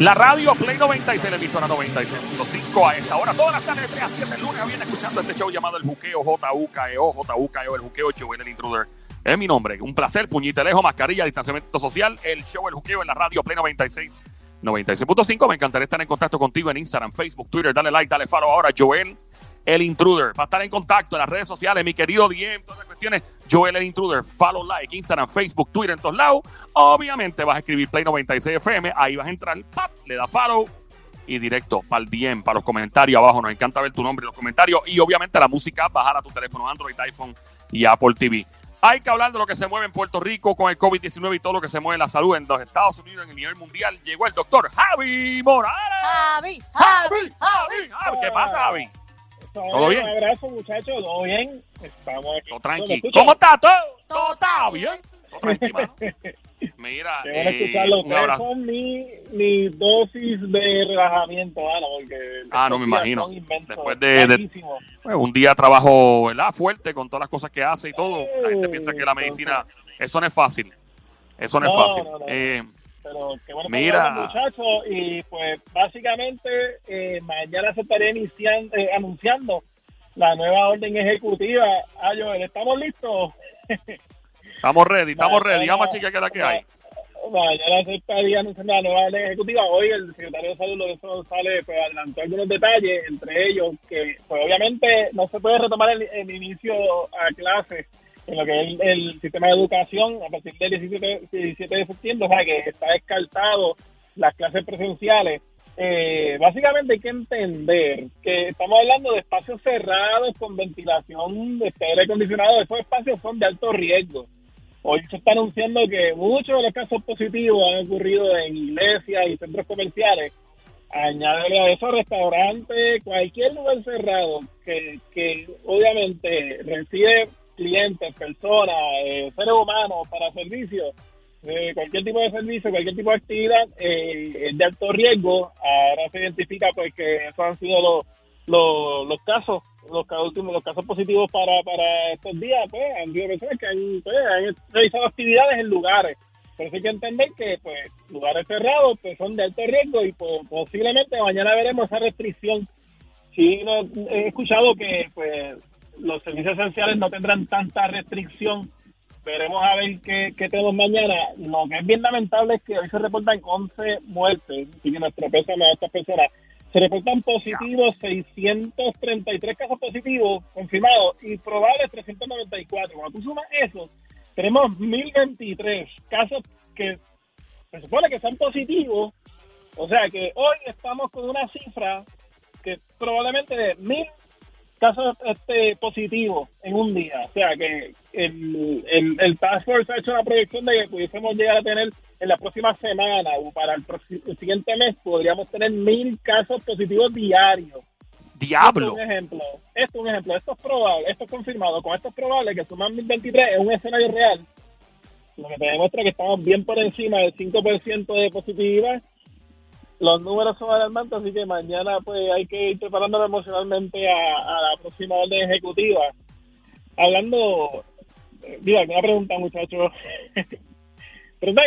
La radio Play 96, la emisora 96.5 a esta hora. Todas las tardes, 3 a 7, lunes, viene escuchando este show llamado El Juqueo, J-U-K-E-O, J-U-K-E-O, El Juqueo, Joel, el intruder. Es mi nombre. Un placer, puñite lejos, mascarilla, distanciamiento social. El show El Juqueo en la radio Play 96, 96.5. Me encantaría estar en contacto contigo en Instagram, Facebook, Twitter. Dale like, dale follow ahora, Joel, el intruder. Para estar en contacto en las redes sociales, mi querido DM, todas las cuestiones. Joel, el intruder. Follow, like, Instagram, Facebook, Twitter, en todos lados. Obviamente vas a escribir Play 96 FM. Ahí vas a entrar, pap, le da follow y directo para el DM, para los comentarios abajo. Nos encanta ver tu nombre en los comentarios. Y obviamente la música, bajar a tu teléfono Android, iPhone y Apple TV. Hay que hablar de lo que se mueve en Puerto Rico con el COVID-19 y todo lo que se mueve en la salud en los Estados Unidos en el nivel mundial. Llegó el doctor Javi Morales. Javi, Javi, Javi. Javi, ¿Qué pasa, Javi? ¿Todo bien? Un abrazo, muchachos. ¿Todo bien? Estamos aquí. Todo tranqui. ¿Cómo está todo? Todo está bien. Todo tranqui, mano. Mira, eh, escucharlo. un abrazo. son mi, mi dosis de relajamiento, mano, porque... Ah, no me imagino. Después de- de-. Pues, un día trabajo ¿verdad? fuerte con todas las cosas que hace y todo. La gente piensa que la medicina, eso no es fácil. Eso no, es No, fácil. no, no. Eh, Pero qué bueno Mira. muchachos. Y pues básicamente eh, mañana se estaría iniciando, eh, anunciando la nueva orden ejecutiva. Ah, Joel, ¿estamos listos? estamos ready, estamos Mañana- ready. Vamos a chequear qué la que hay. Mañana se estaría anunciando la nueva orden ejecutiva. Hoy el secretario de Salud, Lorenzo González, pues adelantó algunos detalles, entre ellos que, pues obviamente no se puede retomar el, el inicio a clases en lo que es el, sistema de educación a partir del 17, 17 de septiembre, o sea que está descartado las clases presenciales. Eh, básicamente hay que entender que estamos hablando de espacios cerrados con ventilación de aire acondicionado. Esos espacios son de alto riesgo. Hoy se está anunciando que muchos de los casos positivos han ocurrido en iglesias y centros comerciales. Añádele a eso restaurantes, cualquier lugar cerrado que, que obviamente recibe clientes, personas, eh, seres humanos para servicios, eh, cualquier tipo de servicio, cualquier tipo de actividad eh, de alto riesgo. Ahora se identifica pues que esos han sido los, los, casos, los últimos, los casos positivos para, para estos días, pues han sido personas que han, pues, realizado actividades en lugares. Pero hay que entender que pues lugares cerrados pues son de alto riesgo y pues, posiblemente mañana veremos esa restricción. Sí, no, he escuchado que pues los servicios esenciales no tendrán tanta restricción. Veremos a ver qué, qué tenemos mañana. Lo que es bien lamentable es que hoy se reportan 11 muertes, así que nuestro pésame a estas personas. Se reportan positivos 633 casos positivos confirmados y probables 394. Cuando tú sumas eso, tenemos 1023 casos que se supone que son positivos. O sea que hoy estamos con una cifra que probablemente de mil casos este, positivos en un día. O sea que el, el, el Task Force ha hecho una proyección de que pudiésemos llegar a tener en la próxima semana o para el, el siguiente mes podríamos tener mil casos positivos diarios. Esto Diablo. es un ejemplo. Esto es un ejemplo. Esto es probable, esto es confirmado. Con esto es probable que suman 1023 es un escenario real. Lo que te demuestra que estamos bien por encima del 5% de positividad. Los números son alarmantes, así que mañana pues hay que ir preparándonos emocionalmente a, a la próxima orden ejecutiva. Hablando, digo, alguna pregunta, muchachos.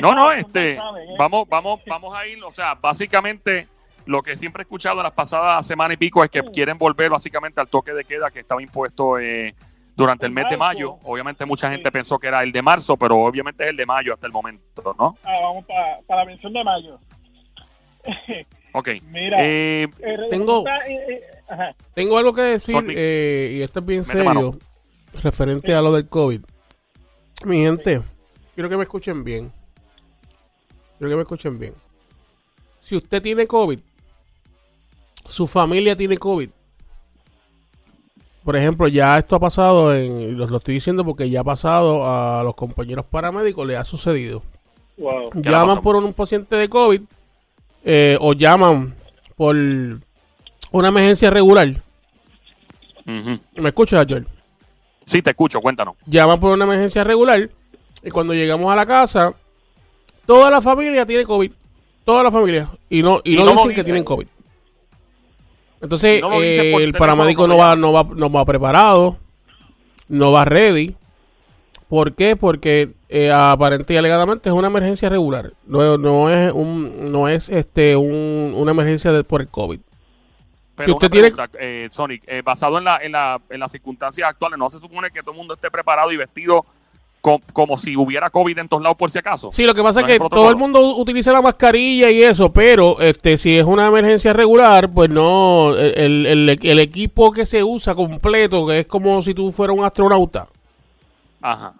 No, no, este, saben, ¿eh? vamos, vamos, vamos a ir, o sea, básicamente lo que siempre he escuchado en las pasadas semanas y pico es que quieren volver básicamente al toque de queda que estaba impuesto eh, durante el mes de mayo. Obviamente mucha gente Sí. pensó que era el de marzo, pero obviamente es el de mayo hasta el momento, ¿no? Ah, vamos para la mención de mayo. Ok. Mira, Eh, Eh, Tengo- eh. Tengo algo que decir, eh, y esto es bien Mete serio, mano. referente a lo del COVID. Mi gente, quiero que me escuchen bien. Quiero que me escuchen bien. Si usted tiene COVID, su familia tiene COVID. Por ejemplo, ya esto ha pasado, en, lo, lo estoy diciendo porque ya ha pasado a los compañeros paramédicos, le ha sucedido. Wow. ¿Qué le llaman por un paciente de COVID eh, o llaman por una emergencia regular. ¿Me escuchas, Joel? Sí, te escucho, cuéntanos. Llaman por una emergencia regular y cuando llegamos a la casa, toda la familia tiene COVID. Toda la familia. Y no, y Y no, dicen que tienen COVID. Entonces, no eh, el paramédico no va, no, va, no va preparado, no va ready, ¿Por qué? Porque eh, aparente y alegadamente es una emergencia regular. No, no es un, no es este un, una emergencia de- por el COVID. Pero Si usted una tiene- pregunta, eh, Sonic, eh, basado en, la, en, la, en las circunstancias actuales, ¿no se supone que todo el mundo esté preparado y vestido co- como si hubiera COVID en todos lados por si acaso? Sí, lo que pasa No es es que protocolo. todo el mundo utiliza la mascarilla y eso, pero este si es una emergencia regular, pues no, el, el- el equipo que se usa completo, que es como si tú fueras un astronauta, Ajá.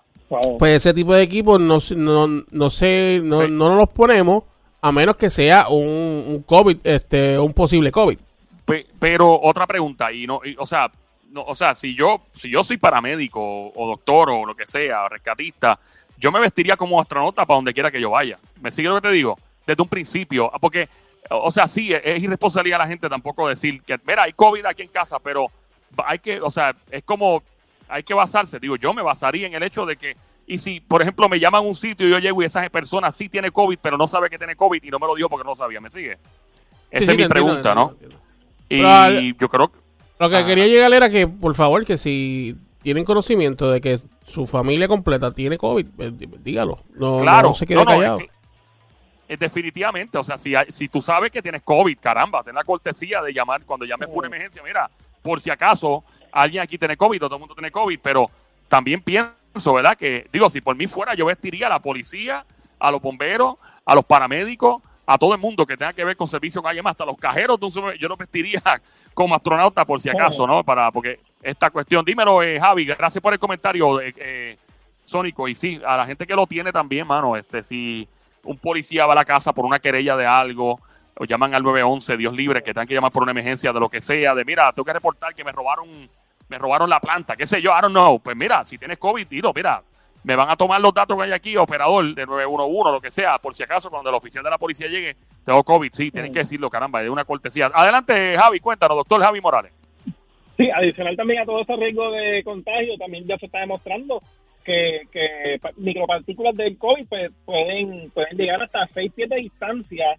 Pues ese tipo de equipos no, se- no, no sé, no, Sí. no nos los ponemos a menos que sea un, un COVID, este, un posible COVID. Pe- pero otra pregunta, y no, y, o sea, no, o sea, si yo, si yo soy paramédico o, o doctor o lo que sea, o rescatista, yo me vestiría como astronauta para donde quiera que yo vaya. ¿Me sigue lo que te digo? Desde un principio, porque, o sea, sí, es, es irresponsabilidad de la gente tampoco decir que, mira, hay COVID aquí en casa, pero hay que, o sea, es como, hay que basarse. Digo, yo me basaría en el hecho de que, y si, por ejemplo, me llaman a un sitio y yo llego y esa persona sí tiene COVID, pero no sabe que tiene COVID y no me lo dijo porque no lo sabía, ¿me sigue? Esa Sí, sí, es mi entiendo, pregunta, ¿no? entiendo. Y Pero yo creo que Lo que Ah. quería llegar era que, por favor, que si tienen conocimiento de que su familia completa tiene COVID, eh, dígalo. No, claro, no se quede no, no, callado. es que- es definitivamente, o sea, si, hay- si tú sabes que tienes COVID, caramba, ten la cortesía de llamar cuando llames por emergencia, mira, por si acaso alguien aquí tiene COVID, o todo el mundo tiene COVID, pero también pienso, ¿verdad? Que, digo, si por mí fuera, yo vestiría a la policía, a los bomberos, a los paramédicos, a todo el mundo que tenga que ver con servicio con alguien más, hasta los cajeros, de un yo los vestiría como astronauta por si acaso, ¿no? Para, porque esta cuestión, dímelo, eh, Javi, gracias por el comentario, eh, eh, Sónico, y sí, a la gente que lo tiene también, mano, este, si un policía va a la casa por una querella de algo, o llaman al 911, Dios libre, que tengan que llamar por una emergencia de lo que sea, de mira, tengo que reportar que me robaron, me robaron la planta, qué sé yo, I don't know. Pues mira, si tienes COVID, dilo, mira, me van a tomar los datos que hay aquí, operador de 911, lo que sea, por si acaso cuando el oficial de la policía llegue, tengo COVID, sí, tienen que decirlo, caramba, es una cortesía. Adelante, Javi, cuéntanos, doctor Javi Morales. Sí, adicional también a todo ese riesgo de contagio, también ya se está demostrando que, que pa- micropartículas del COVID pues, pueden, pueden llegar hasta 6 pies de distancia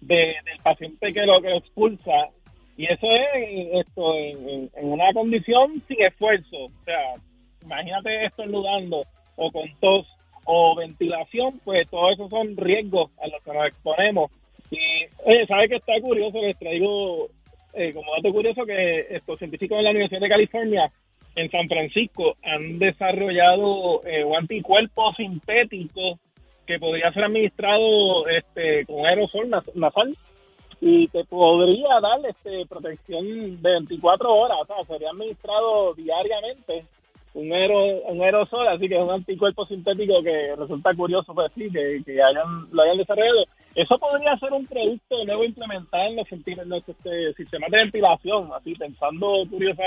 de- del paciente que lo, que expulsa. Y eso es esto en, una condición sin esfuerzo. O sea, imagínate estornudando o con tos o ventilación, pues todos esos son riesgos a los que nos exponemos. Y, oye, ¿sabe que está curioso? Les traigo eh, como dato curioso que estos científicos de la Universidad de California en San Francisco han desarrollado eh, un anticuerpo que podría ser administrado este, con aerosol nas- nasal y que podría dar este, protección de 24 horas, o sea, sería administrado diariamente un, un aerosol, así que es un anticuerpo sintético que resulta curioso, pues sí, que, hayan, lo hayan desarrollado. Eso podría ser un producto nuevo implementado en los, en los, este, sistemas de ventilación, así pensando curiosa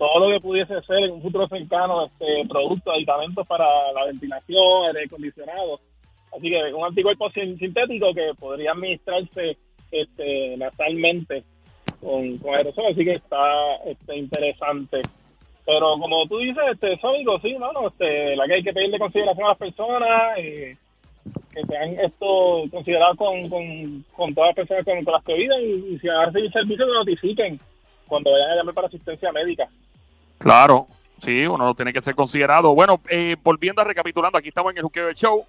todo lo que pudiese ser en un futuro cercano este productos, aditamentos para la ventilación, aire acondicionado. Así que un anticuerpo sin- sintético que podría administrarse este, nasalmente con, aerosol, así que está este, interesante. Pero como tú dices, este, Sónico, sí, mano, este, la que hay que pedirle consideración a las personas, eh, que sean esto considerados con, con, todas las personas con, las que viven y, si van a recibir servicios que notifiquen cuando vayan a llamar para asistencia médica. Claro, sí, uno lo tiene que ser considerado. Bueno, eh, volviendo a recapitulando, aquí estamos en el Juqueo del Show,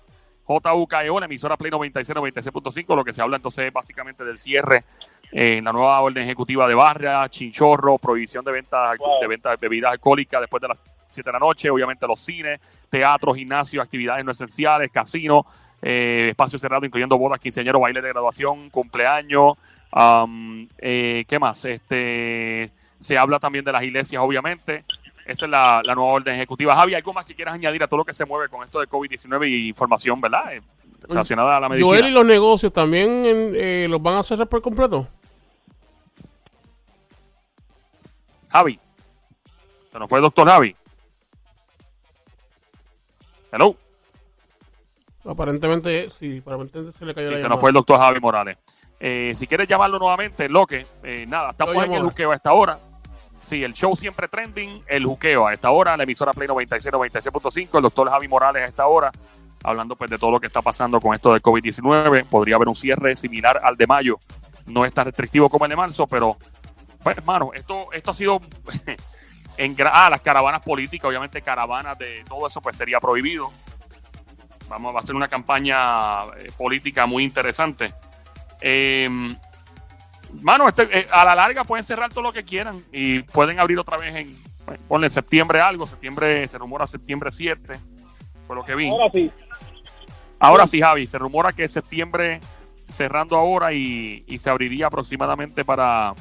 JUKEO, la emisora Play 96, 96.5, lo que se habla entonces es básicamente del cierre eh, en la nueva orden ejecutiva de Barra, Chinchorro, prohibición de ventas Wow. de ventas de bebidas alcohólicas después de las 7 de la noche, obviamente los cines, teatros, gimnasios, actividades no esenciales, casinos, eh, espacio cerrado, incluyendo bodas, quinceañeros, baile de graduación, cumpleaños, am, eh, ¿qué más? Este se habla también de las iglesias, obviamente. Esa es la, la nueva orden ejecutiva. Javi, ¿algo más que quieras añadir a todo lo que se mueve con esto de COVID-19 y información, verdad? Eh, relacionada a la medicina. Joel y los negocios también en- eh, los van a cerrar por completo. Javi. Se nos fue el doctor Javi. Hello. Aparentemente, sí, aparentemente se le cayó Sí, la se llamada. nos fue el doctor Javi Morales. Eh, si quieres llamarlo nuevamente, lo que, eh, nada, estamos en el juqueo a esta hora. Sí, el show siempre trending, el juqueo a esta hora, la emisora Play 96, 96.5, el doctor Javi Morales a esta hora, hablando pues de todo lo que está pasando con esto del COVID-19. Podría haber un cierre similar al de mayo. No es tan restrictivo como el de marzo, pero, pues, hermano, esto, esto ha sido en ah, las caravanas políticas, obviamente caravanas de todo eso pues sería prohibido. Vamos a hacer una campaña eh, política muy interesante. Eh, mano, este, eh, a la larga pueden cerrar todo lo que quieran y pueden abrir otra vez en, ponle septiembre algo, septiembre, se rumora septiembre 7, fue lo que vi. Ahora sí. Ahora sí, Javi, se rumora que septiembre cerrando ahora y, y se abriría aproximadamente para,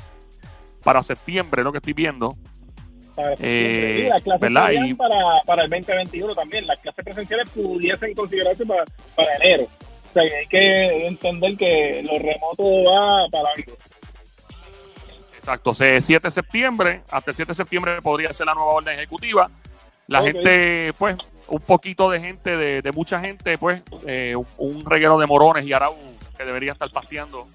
para septiembre, lo que estoy viendo. Para Eh, las clases para, para el 2021 también. Las clases presenciales pudiesen considerarse para, para enero. O sea, hay que entender que lo remoto va para algo. Exacto, se- 7 de septiembre, hasta el 7 de septiembre podría ser la nueva orden ejecutiva. La gente, pues, un poquito de gente, de, de mucha gente, pues, eh, un, reguero de morones y arau que debería estar pasteando,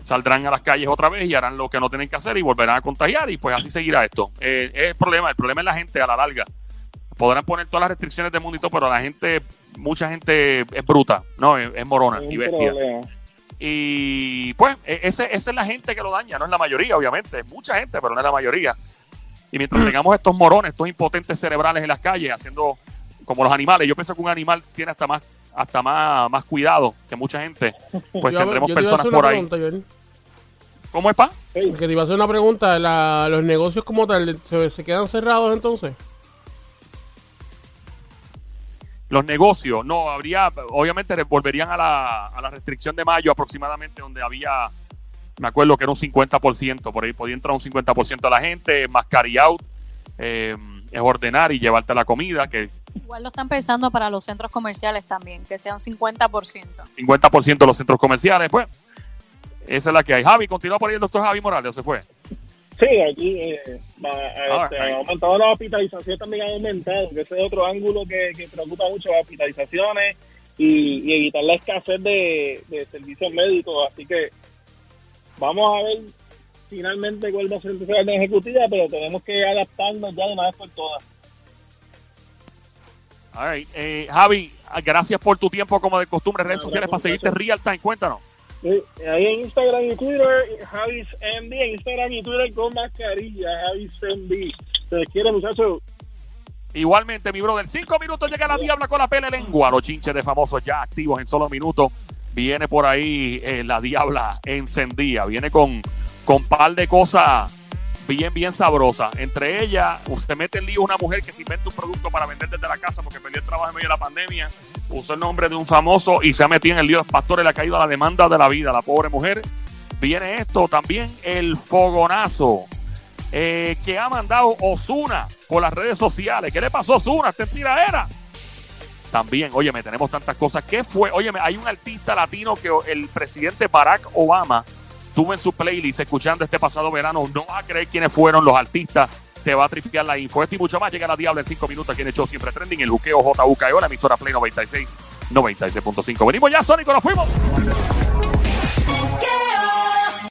saldrán a las calles otra vez y harán lo que no tienen que hacer y volverán a contagiar y pues así seguirá esto. Eh, es el problema, el problema es la gente a la larga. Podrán poner todas las restricciones del mundo y todo, pero la gente, mucha gente es bruta, ¿no? Es, es morona Es y bestia. problema. Y pues, e- ese, esa es la gente que lo daña, no es la mayoría, obviamente. Es mucha gente, pero no es la mayoría. Y mientras tengamos estos morones, estos impotentes cerebrales en las calles, haciendo como los animales, yo pienso que un animal tiene hasta más hasta más, más cuidado que mucha gente. Pues Yo- tendremos yo personas por ahí. Joel. ¿Cómo es, pa? Que te iba a hacer una pregunta. la- ¿Los negocios como tal se, se quedan cerrados entonces? Los negocios, no, habría, obviamente volverían a la, a la restricción de mayo aproximadamente, donde había, me acuerdo que era un 50%, por ahí podía entrar un 50% de la gente, más carry out, eh, es ordenar y llevarte la comida, que Igual lo están pensando para los centros comerciales también, que sea un 50%. 50% de los centros comerciales, pues. Esa es la que hay. Javi, continúa por ahí el doctor Javi Morales, ¿o se fue? Sí, aquí eh, va- este, Alright. ha aumentado la hospitalización también ha aumentado, que ese es otro ángulo que, que preocupa mucho, las hospitalizaciones y, y evitar la escasez de, de servicios médicos. Así que vamos a ver finalmente cuál va a ser la ejecutiva, pero tenemos que adaptarnos ya de una vez por todas. All right. Eh, Javi, gracias por tu tiempo como de costumbre, redes No, sociales para seguirte real time. Cuéntanos. Sí, ahí en Instagram y Twitter, Javis MD, en Instagram y Twitter con mascarilla, Javis MD. Se quiere, muchachos. Igualmente, mi brother, cinco minutos llega la diabla con la pele lengua. Los chinches de famosos ya activos en solo minutos. Viene por ahí eh, la diabla encendida. Viene con, con par de cosas bien, bien sabrosas. Entre ellas, usted mete en lío una mujer que se inventa un producto para vender desde la casa porque perdió el trabajo en medio de la pandemia. Usó el nombre de un famoso y se ha metido en el lío de los pastores. Le ha caído la demanda de la vida. La pobre mujer. Viene esto también, el fogonazo eh, que ha mandado Osuna por las redes sociales. ¿Qué le pasó a Osuna? ¿Está en tiradera? También, óyeme, tenemos tantas cosas. ¿Qué fue? Óyeme, hay un artista latino que el presidente Barack Obama tuvo en su playlist escuchando este pasado verano. No vas a creer quiénes fueron los artistas. Te va a tripear la info. Esto y mucho más llega la Diabla en 5 minutos aquí en el Siempre Trending. El juqueo JUKEO, la emisora Play 96, 96.5. Venimos ya, Sónico, nos fuimos.